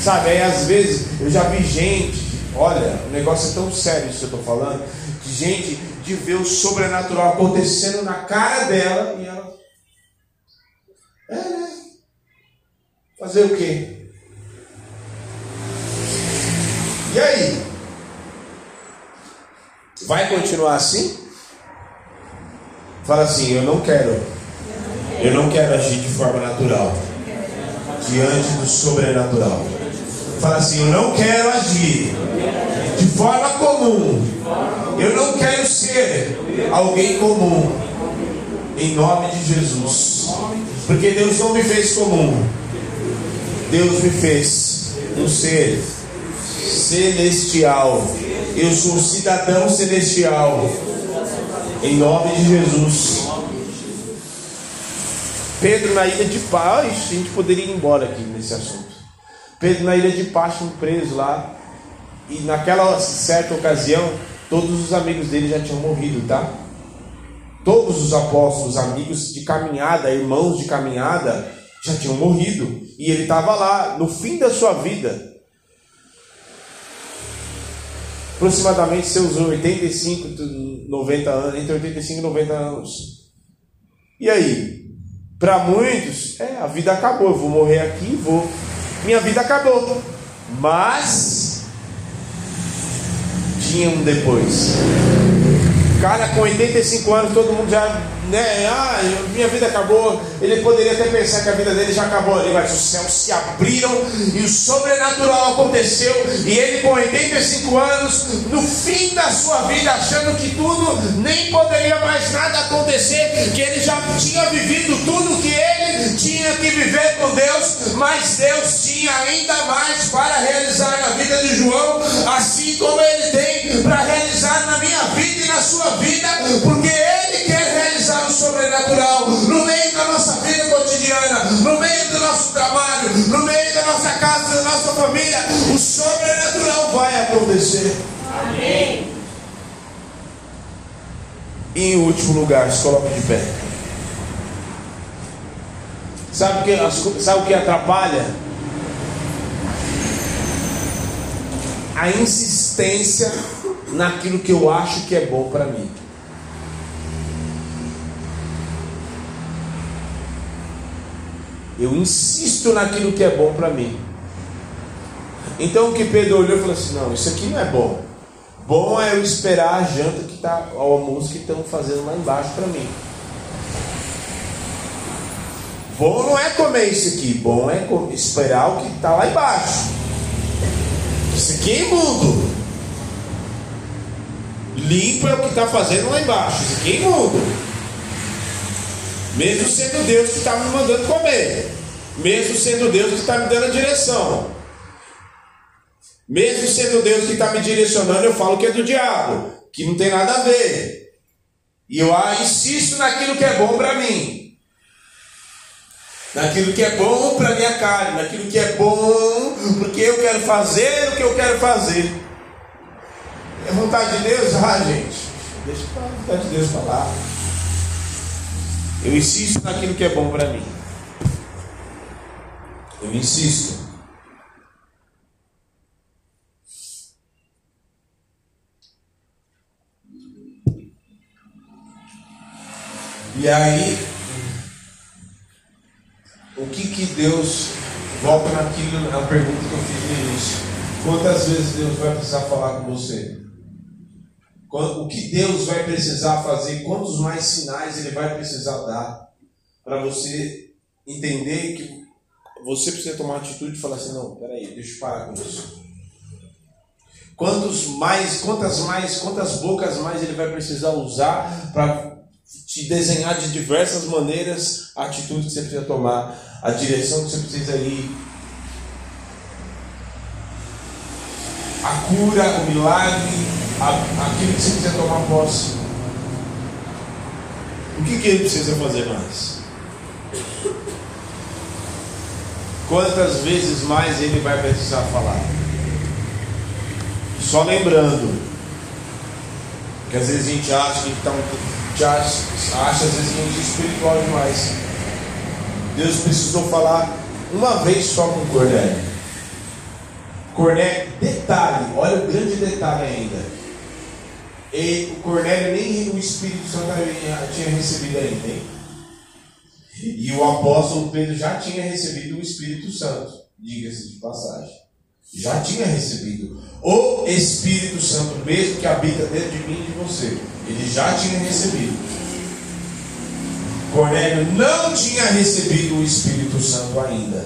sabe? Aí às vezes eu já vi gente, olha, o negócio é tão sério isso que eu estou falando, de gente de ver o sobrenatural acontecendo na cara dela e ela. É, né? Fazer o quê? E aí? Vai continuar assim? Fala assim, eu não quero eu não quero agir de forma natural, diante do sobrenatural. Fala assim: eu não quero agir de forma comum. Eu não quero ser alguém comum. Em nome de Jesus. Porque Deus não me fez comum. Deus me fez um ser celestial. Eu sou cidadão celestial. Em nome de Jesus. Pedro na ilha de Páscoa, a gente poderia ir embora aqui nesse assunto. Pedro na ilha de Páscoa, preso lá, e naquela certa ocasião, todos os amigos dele já tinham morrido, tá? Todos os apóstolos, amigos de caminhada, irmãos de caminhada, já tinham morrido. E ele estava lá, no fim da sua vida. Aproximadamente seus 85, 90 anos, entre 85 e 90 anos. E aí? Para muitos, é, a vida acabou, eu vou morrer aqui, vou. Minha vida acabou. Mas tinha um depois. Cara com 85 anos, todo mundo já né, ah, minha vida acabou. Ele poderia até pensar que a vida dele já acabou ali, mas os céus se abriram e o sobrenatural aconteceu. E ele, com 85 anos, no fim da sua vida, achando que tudo nem poderia mais nada acontecer, que ele já tinha vivido tudo que ele tinha que viver com Deus, mas Deus tinha ainda mais para realizar na vida de João, assim como ele tem para realizar na minha vida e na sua vida, porque ele sobrenatural no meio da nossa vida cotidiana, no meio do nosso trabalho, no meio da nossa casa, da nossa família. O sobrenatural vai acontecer. Amém. E em último lugar, se coloque de pé. Sabe o que, sabe o que atrapalha? A insistência naquilo que eu acho que é bom para mim. Eu insisto naquilo que é bom para mim. Então o que Pedro olhou e falou assim: não, isso aqui não é bom. Bom é eu esperar a janta que está, o almoço que estão fazendo lá embaixo para mim. Bom não é comer isso aqui, bom é esperar o que está lá embaixo. Isso aqui é imundo. Limpo é o que está fazendo lá embaixo. Isso aqui é imundo. Mesmo sendo Deus que está me mandando comer. Mesmo sendo Deus que está me dando a direção. Mesmo sendo Deus que está me direcionando, eu falo que é do diabo, que não tem nada a ver. E eu insisto naquilo que é bom para mim. Naquilo que é bom para minha carne, naquilo que é bom porque eu quero fazer o que eu quero fazer. É vontade de Deus? Ah, gente, deixa a vontade de Deus falar. Eu insisto naquilo que é bom para mim. Eu insisto. E aí, o que que Deus volta naquilo, na pergunta que eu fiz no início? Quantas vezes Deus vai precisar falar com você? O que Deus vai precisar fazer, quantos mais sinais Ele vai precisar dar para você entender que você precisa tomar atitude e falar assim: não, peraí, deixa eu parar com isso. Quantos mais, quantas mais, quantas bocas mais Ele vai precisar usar para te desenhar de diversas maneiras a atitude que você precisa tomar, a direção que você precisa ir. A cura, o milagre, aquilo que você precisa tomar posse. O que, que ele precisa fazer mais? Quantas vezes mais ele vai precisar falar? Só lembrando que às vezes a gente acha que está acha, acha às vezes a gente é espiritual demais. Deus precisou falar uma vez só com Cornélio. Cornélio, detalhe, olha o grande detalhe ainda. E o Cornélio nem o Espírito Santo tinha recebido ainda. Hein? E o apóstolo Pedro já tinha recebido o Espírito Santo, diga-se de passagem. Já tinha recebido. O Espírito Santo, mesmo que habita dentro de mim e de você, ele já tinha recebido. Cornélio não tinha recebido o Espírito Santo ainda.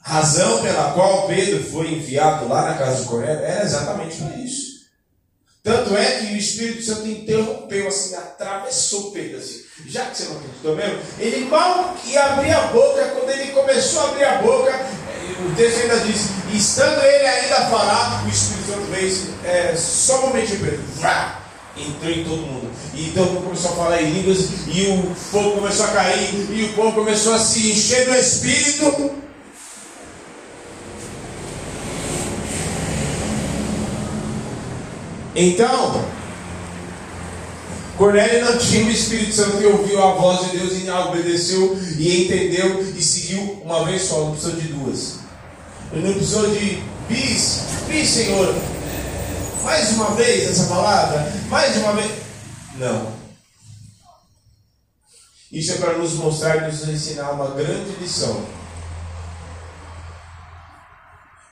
Razão pela qual Pedro foi enviado lá na casa de Cornélio era exatamente por isso. Tanto é que o Espírito Santo interrompeu, assim, atravessou Pedro, assim. Já que você não acreditou mesmo, ele mal ia abrir a boca, quando ele começou a abrir a boca, o texto ainda diz, estando ele ainda a falar, o Espírito Santo veio, é, só um momentinho, Pedro, vrá, entrou em todo mundo. E mundo começou a falar em línguas, e o fogo começou a cair, e o povo começou a se encher do Espírito. Então, Cornélio não tinha o Espírito Santo e ouviu a voz de Deus e obedeceu e entendeu e seguiu uma vez só, não precisou de duas. Ele não precisou de bis, bis, Senhor, mais uma vez essa palavra, mais uma vez. Não. Isso é para nos mostrar e nos ensinar uma grande lição.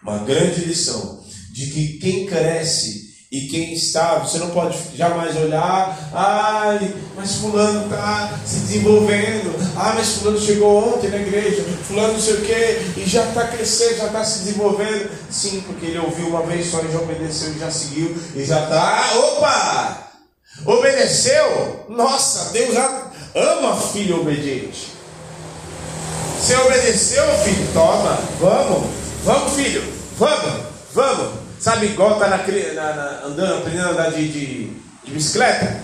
Uma grande lição de que quem cresce E quem está, você não pode jamais olhar, ai, mas fulano está se desenvolvendo, ah, mas fulano chegou ontem na igreja, fulano não sei o quê, e já está crescendo, já está se desenvolvendo. Sim, porque ele ouviu uma vez só e já obedeceu e já seguiu, e já está, opa! Obedeceu? Nossa, Deus ama filho obediente. Você obedeceu, filho? Toma, vamos, vamos, filho, vamos, vamos. Sabe, igual tá na, na, na, andando, aprendendo a andar de, de, de bicicleta?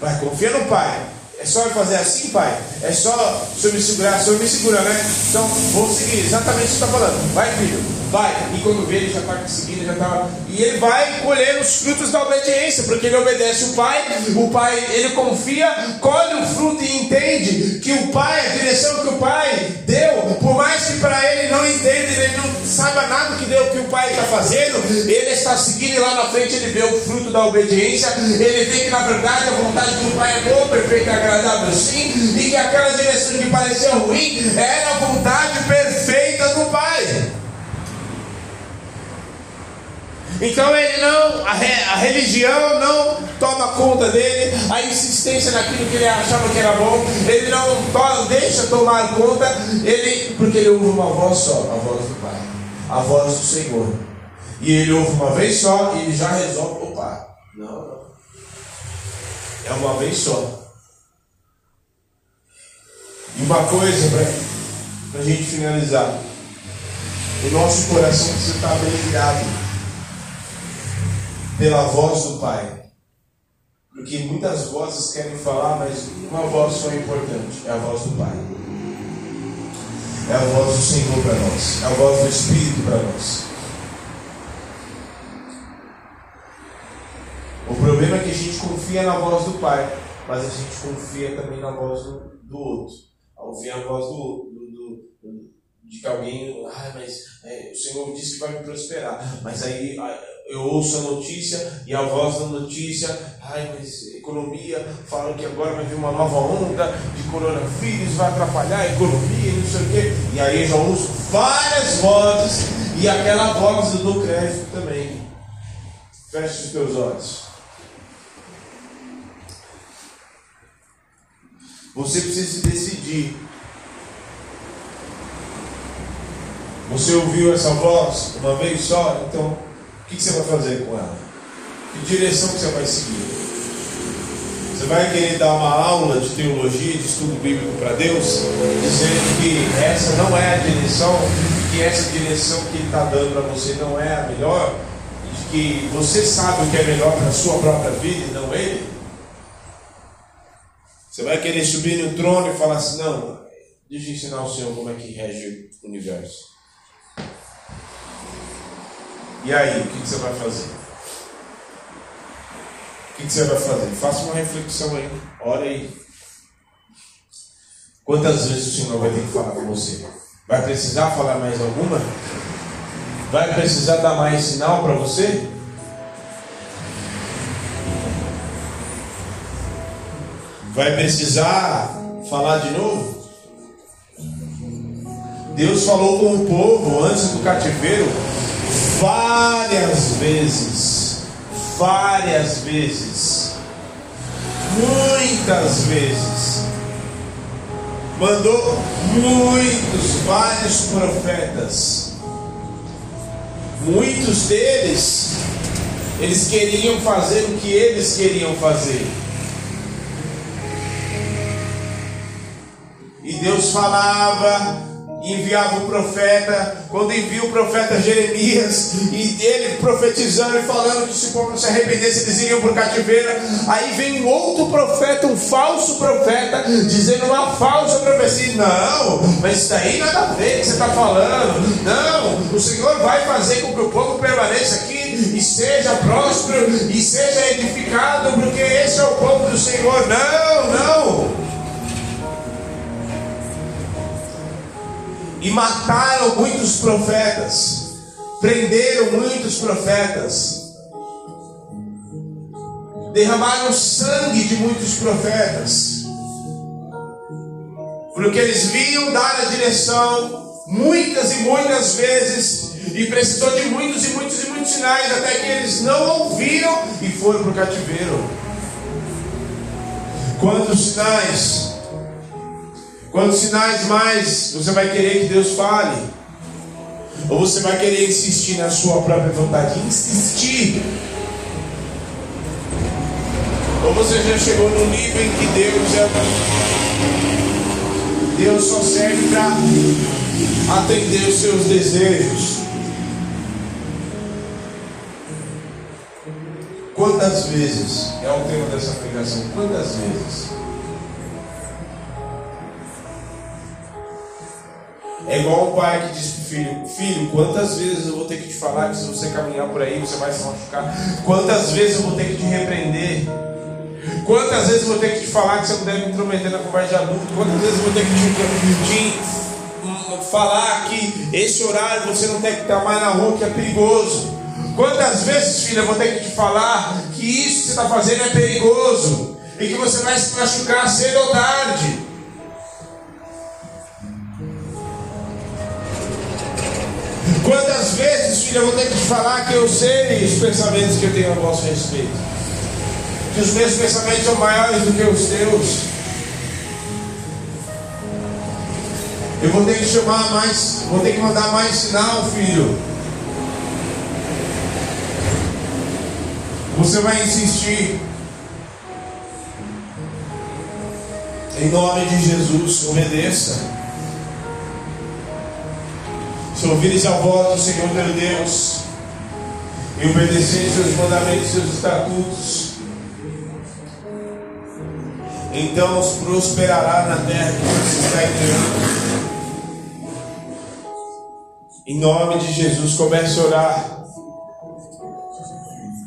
Vai, confia no pai. É só fazer assim, pai? É só o senhor me segurar, o senhor me segura, né? Então, vou seguir exatamente o que você está falando. Vai, filho vai. E quando vê, ele já está seguindo, já está. E ele vai colher os frutos da obediência, porque ele obedece o pai, o pai, ele confia, colhe o fruto e entende que o pai, a direção que o pai deu, por mais que para ele não entenda, ele não saiba nada que deu, que o pai está fazendo, ele está seguindo e lá na frente ele vê o fruto da obediência, ele vê que na verdade a vontade do pai é boa, perfeita e agradável sim, e que aquela direção que parecia ruim era a vontade perfeita do pai. Então ele não, a, re, a, religião não toma conta dele, a insistência naquilo que ele achava que era bom, ele não to, deixa tomar conta, ele, porque ele ouve uma voz só, a voz do Pai, a voz do Senhor. E ele ouve uma vez só e ele já resolve, opa, não, não. É uma vez só. E uma coisa para a gente finalizar. O nosso coração precisa estar bem ligado pela voz do Pai. Porque muitas vozes querem falar, mas uma voz só é importante: é a voz do Pai. É a voz do Senhor para nós, é a voz do Espírito para nós. O problema é que a gente confia na voz do Pai, mas a gente confia também na voz do, do outro. Ao ouvir a voz do, do, do de que alguém, ah, mas é, o Senhor disse que vai me prosperar, mas aí eu ouço a notícia e a voz da notícia, ai, mas economia, falam que agora vai vir uma nova onda de coronavírus, vai atrapalhar a economia e não sei o quê. E aí eu já ouço várias vozes e aquela voz do crédito também. Feche os teus olhos. Você precisa se decidir. Você ouviu essa voz uma vez só? Então o que você vai fazer com ela? Que direção você vai seguir? Você vai querer dar uma aula de teologia, de estudo bíblico para Deus, dizendo que essa não é a direção, que essa direção que Ele está dando para você não é a melhor, e que você sabe o que é melhor para a sua própria vida e não Ele? Você vai querer subir no trono e falar assim: não, deixa eu ensinar o Senhor como é que rege o universo. E aí, o que, você vai fazer? O que, você vai fazer? Faça uma reflexão aí, ora aí. Quantas vezes o Senhor vai ter que falar com você? Vai precisar falar mais alguma? Vai precisar dar mais sinal para você? Vai precisar falar de novo? Deus falou com o povo antes do cativeiro várias vezes, várias vezes, muitas vezes, mandou muitos, vários profetas. Muitos deles, eles queriam fazer o que eles queriam fazer. E Deus falava, enviava o profeta, quando envia o profeta Jeremias, e ele profetizando e falando que se o povo se arrependesse, eles iriam para o cativeiro. Aí vem um outro profeta, um falso profeta, dizendo uma falsa profecia. Não, mas isso daí nada a ver que você está falando. Não, o Senhor vai fazer com que o povo permaneça aqui e seja próspero e seja edificado, porque esse é o povo do Senhor. Não, não. E mataram muitos profetas, prenderam muitos profetas, derramaram sangue de muitos profetas, porque eles vinham dar a direção muitas e muitas vezes e precisou de muitos e muitos e muitos sinais até que eles não ouviram e foram para o cativeiro. Quantos sinais? Quantos sinais mais você vai querer que Deus fale? Ou você vai querer insistir na sua própria vontade? Insistir. Ou você já chegou no nível em que Deus é. Deus só serve para atender os seus desejos. Quantas vezes, é o tema dessa pregação, quantas vezes É igual um pai que diz para o filho: Filho, quantas vezes eu vou ter que te falar que se você caminhar por aí você vai se machucar? Quantas vezes eu vou ter que te repreender? Quantas vezes eu vou ter que te falar que você não deve intrometer na conversa de adulto? Quantas vezes eu vou ter que te falar que esse horário você não tem que estar mais na rua que é perigoso? Quantas vezes, filha, eu vou ter que te falar que isso que você está fazendo é perigoso e que você vai se machucar cedo ou tarde? Quantas vezes, filha, eu vou ter que falar que eu sei os pensamentos que eu tenho a vosso respeito? Que os meus pensamentos são maiores do que os teus. Eu vou ter que chamar mais, vou ter que mandar mais sinal, filho. Você vai insistir. Em nome de Jesus, obedeça. Se ouvires a voz do Senhor teu Deus e obedecer seus mandamentos seus estatutos, então os prosperará na terra que você está entrando. Em nome de Jesus, comece a orar.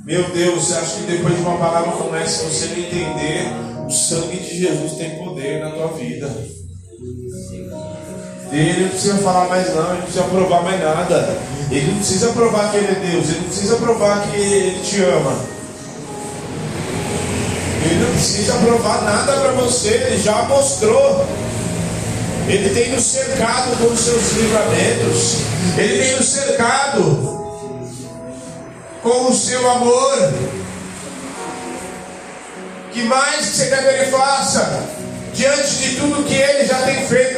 Meu Deus, acho que depois de uma palavra como essa, você não entender, o sangue de Jesus tem poder na tua vida. Ele não precisa falar mais não, ele não precisa provar mais nada. Ele não precisa provar que ele é Deus, ele não precisa provar que ele te ama. Ele não precisa provar nada para você, ele já mostrou. Ele tem nos cercado com os seus livramentos. Ele tem nos cercado com o seu amor. Que mais que você quer que ele faça? Diante de tudo que ele já tem feito.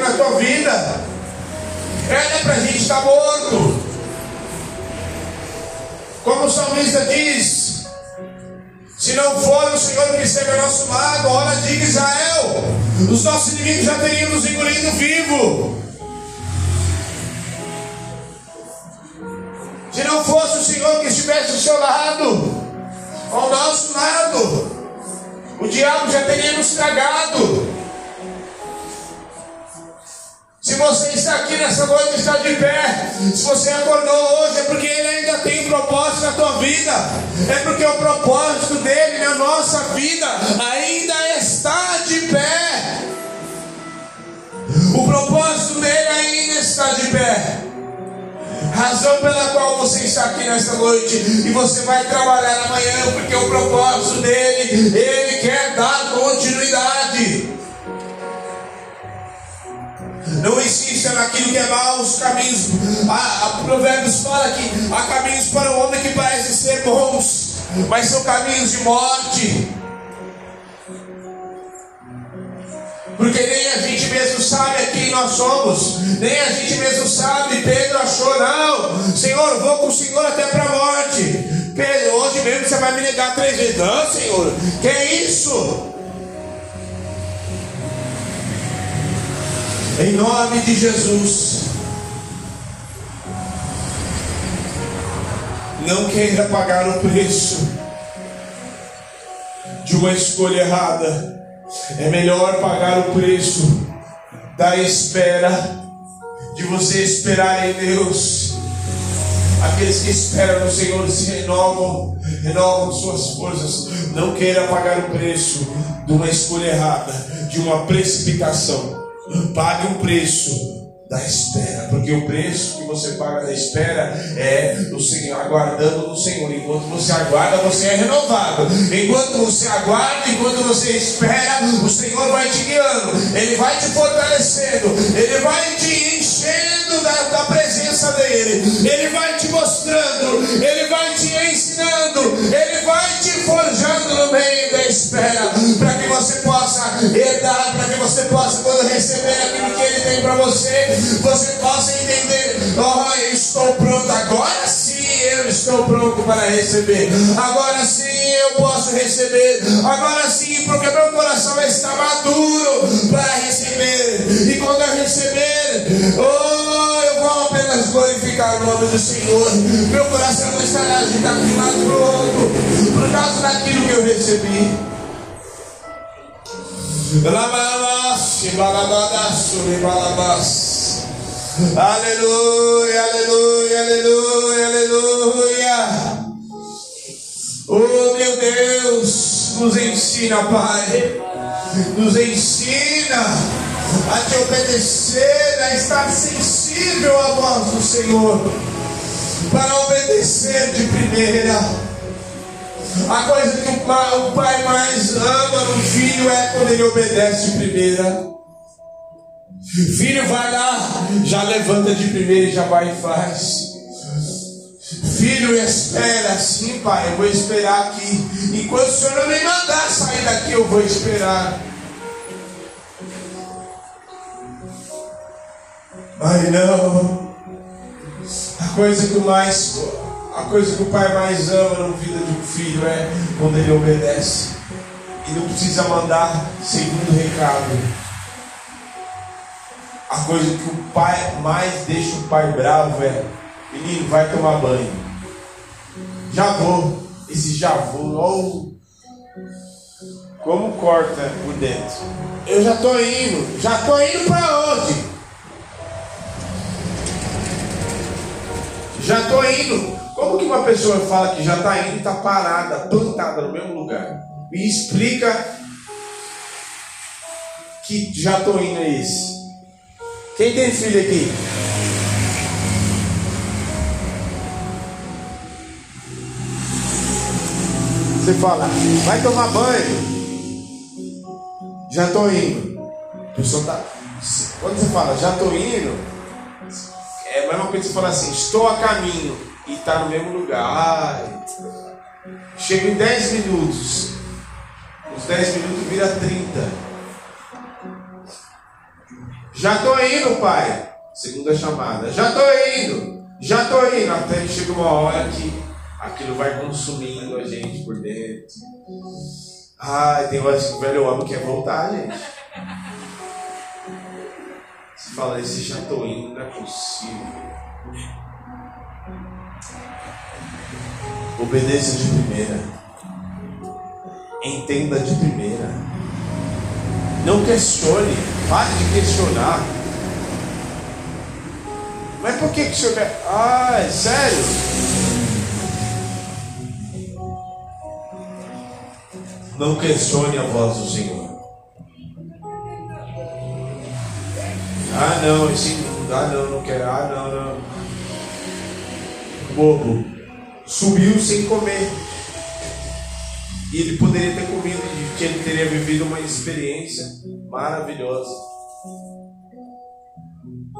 É para a gente estar morto. Como o salmista diz: Se não for o Senhor que esteve ao nosso lado, ora diga Israel, os nossos inimigos já teriam nos engolido vivo. Se não fosse o Senhor que estivesse ao seu lado, ao nosso lado, o diabo já teria nos tragado. Se você está aqui nessa noite, está de pé. Se você acordou hoje, é porque Ele ainda tem um propósito na tua vida. É porque o propósito dele na nossa vida ainda está de pé. O propósito dele ainda está de pé. Razão pela qual você está aqui nesta noite e você vai trabalhar amanhã, porque o propósito dele, ele quer dar continuidade. Não insista naquilo que é mal, os caminhos. A, a Provérbios fala que há caminhos para o homem que parecem ser bons, mas são caminhos de morte. Porque nem a gente mesmo sabe quem nós somos, nem a gente mesmo sabe. Pedro achou, não, Senhor, vou com o Senhor até para a morte. Pedro, hoje mesmo você vai me negar três vezes. Não, Senhor, que é isso? Em nome de Jesus. Não queira pagar o preço de uma escolha errada. É melhor pagar o preço da espera, de você esperar em Deus. Aqueles que esperam no Senhor se renovam, renovam suas forças. Não queira pagar o preço de uma escolha errada, de uma precipitação. Pague um preço da espera, porque o preço que você paga da espera é o Senhor aguardando no Senhor. Enquanto você aguarda, você é renovado. Enquanto você aguarda, enquanto você espera, o Senhor vai te guiando, Ele vai te fortalecendo, Ele vai te dEle, Ele. Vai te mostrando, Ele vai te ensinando, Ele vai te forjando no meio da espera, para que você possa herdar, para que você possa, quando receber aquilo que Ele tem para você, você possa entender: oh, eu estou pronto, agora sim estou pronto para receber, agora sim eu posso receber, agora sim, porque meu coração está maduro para receber, e quando eu receber, oh, eu vou apenas glorificar o nome do Senhor, meu coração estará agitado de lado para o outro, por causa daquilo que eu recebi. Balabas, balabas, balabas. Aleluia, aleluia, aleluia, aleluia. Oh meu Deus, nos ensina, Pai. Nos ensina a te obedecer, a estar sensível à voz do Senhor, para obedecer de primeira. A coisa que o pai, o pai mais ama no filho é quando ele obedece de primeira. Filho, vai lá, já levanta de primeira e já vai e faz. Filho, espera, sim, pai, eu vou esperar aqui. Enquanto o Senhor não me mandar sair daqui, eu vou esperar. Mas não, a coisa que mais, a coisa que o pai mais ama na vida de um filho é quando ele obedece. E não precisa mandar segundo recado. A coisa que o pai mais deixa o pai bravo é: menino, vai tomar banho. Já vou. Esse já vou, oh, como corta por dentro. Eu já estou indo. Já estou indo para onde? Já estou indo. Como que uma pessoa fala que já está indo e está parada, plantada no mesmo lugar? Me explica que já estou indo é esse. Quem tem filho aqui? Você fala, vai tomar banho. Já estou indo. A pessoa tá. Quando você fala, já estou indo, é a mesma coisa que você fala assim, estou a caminho e está no mesmo lugar. Ai, chega em 10 minutos. Os 10 minutos vira 30. Já estou indo, pai. Segunda chamada. Já estou indo. Já estou indo. Até que chega uma hora que aquilo vai consumindo a gente por dentro. Ai, tem horas que o velho homem quer voltar, gente. Você fala, esse já estou indo, não é possível. Obedeça de primeira. Entenda de primeira. Não questione. Pare de questionar. Mas por que, que o senhor quer. Ah, é sério? Não questione a voz do Senhor. Ah, não, esse. Ah, não, não quero. Ah, não, não. Bobo. Subiu sem comer. E ele poderia ter comido, que ele teria vivido uma experiência maravilhosa.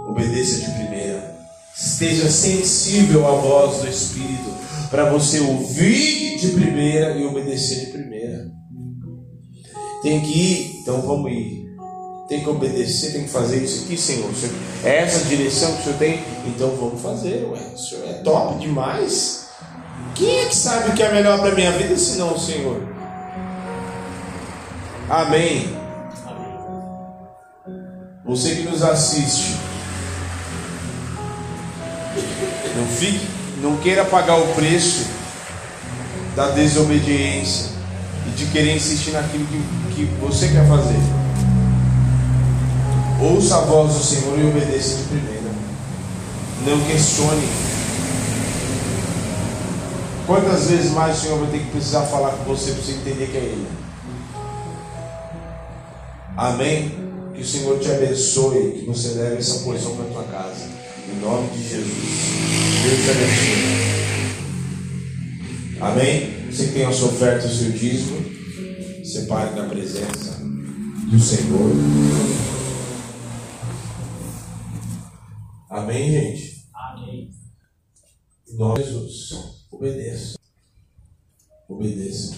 Obedeça de primeira. Esteja sensível à voz do Espírito para você ouvir de primeira e obedecer de primeira. Tem que ir, então vamos ir. Tem que obedecer, tem que fazer isso aqui, Senhor. É essa direção que o Senhor tem? Então vamos fazer, ué. O Senhor é top demais. Quem é que sabe o que é melhor para minha vida senão o Senhor? Amém. Você que nos assiste, não fique, não queira pagar o preço da desobediência e de querer insistir naquilo que, que você quer fazer. Ouça a voz do Senhor e obedeça de primeira. Não questione Quantas vezes mais o Senhor vai ter que precisar falar com você para você entender que é Ele? Amém? Que o Senhor te abençoe, que você leve essa porção para tua casa. Em nome de Jesus. Deus te abençoe. Amém? Você que tem a sua oferta, o seu dízimo, separe na presença do Senhor. Amém, gente? Amém. Em nome de Jesus. Obedeça. Obedeça.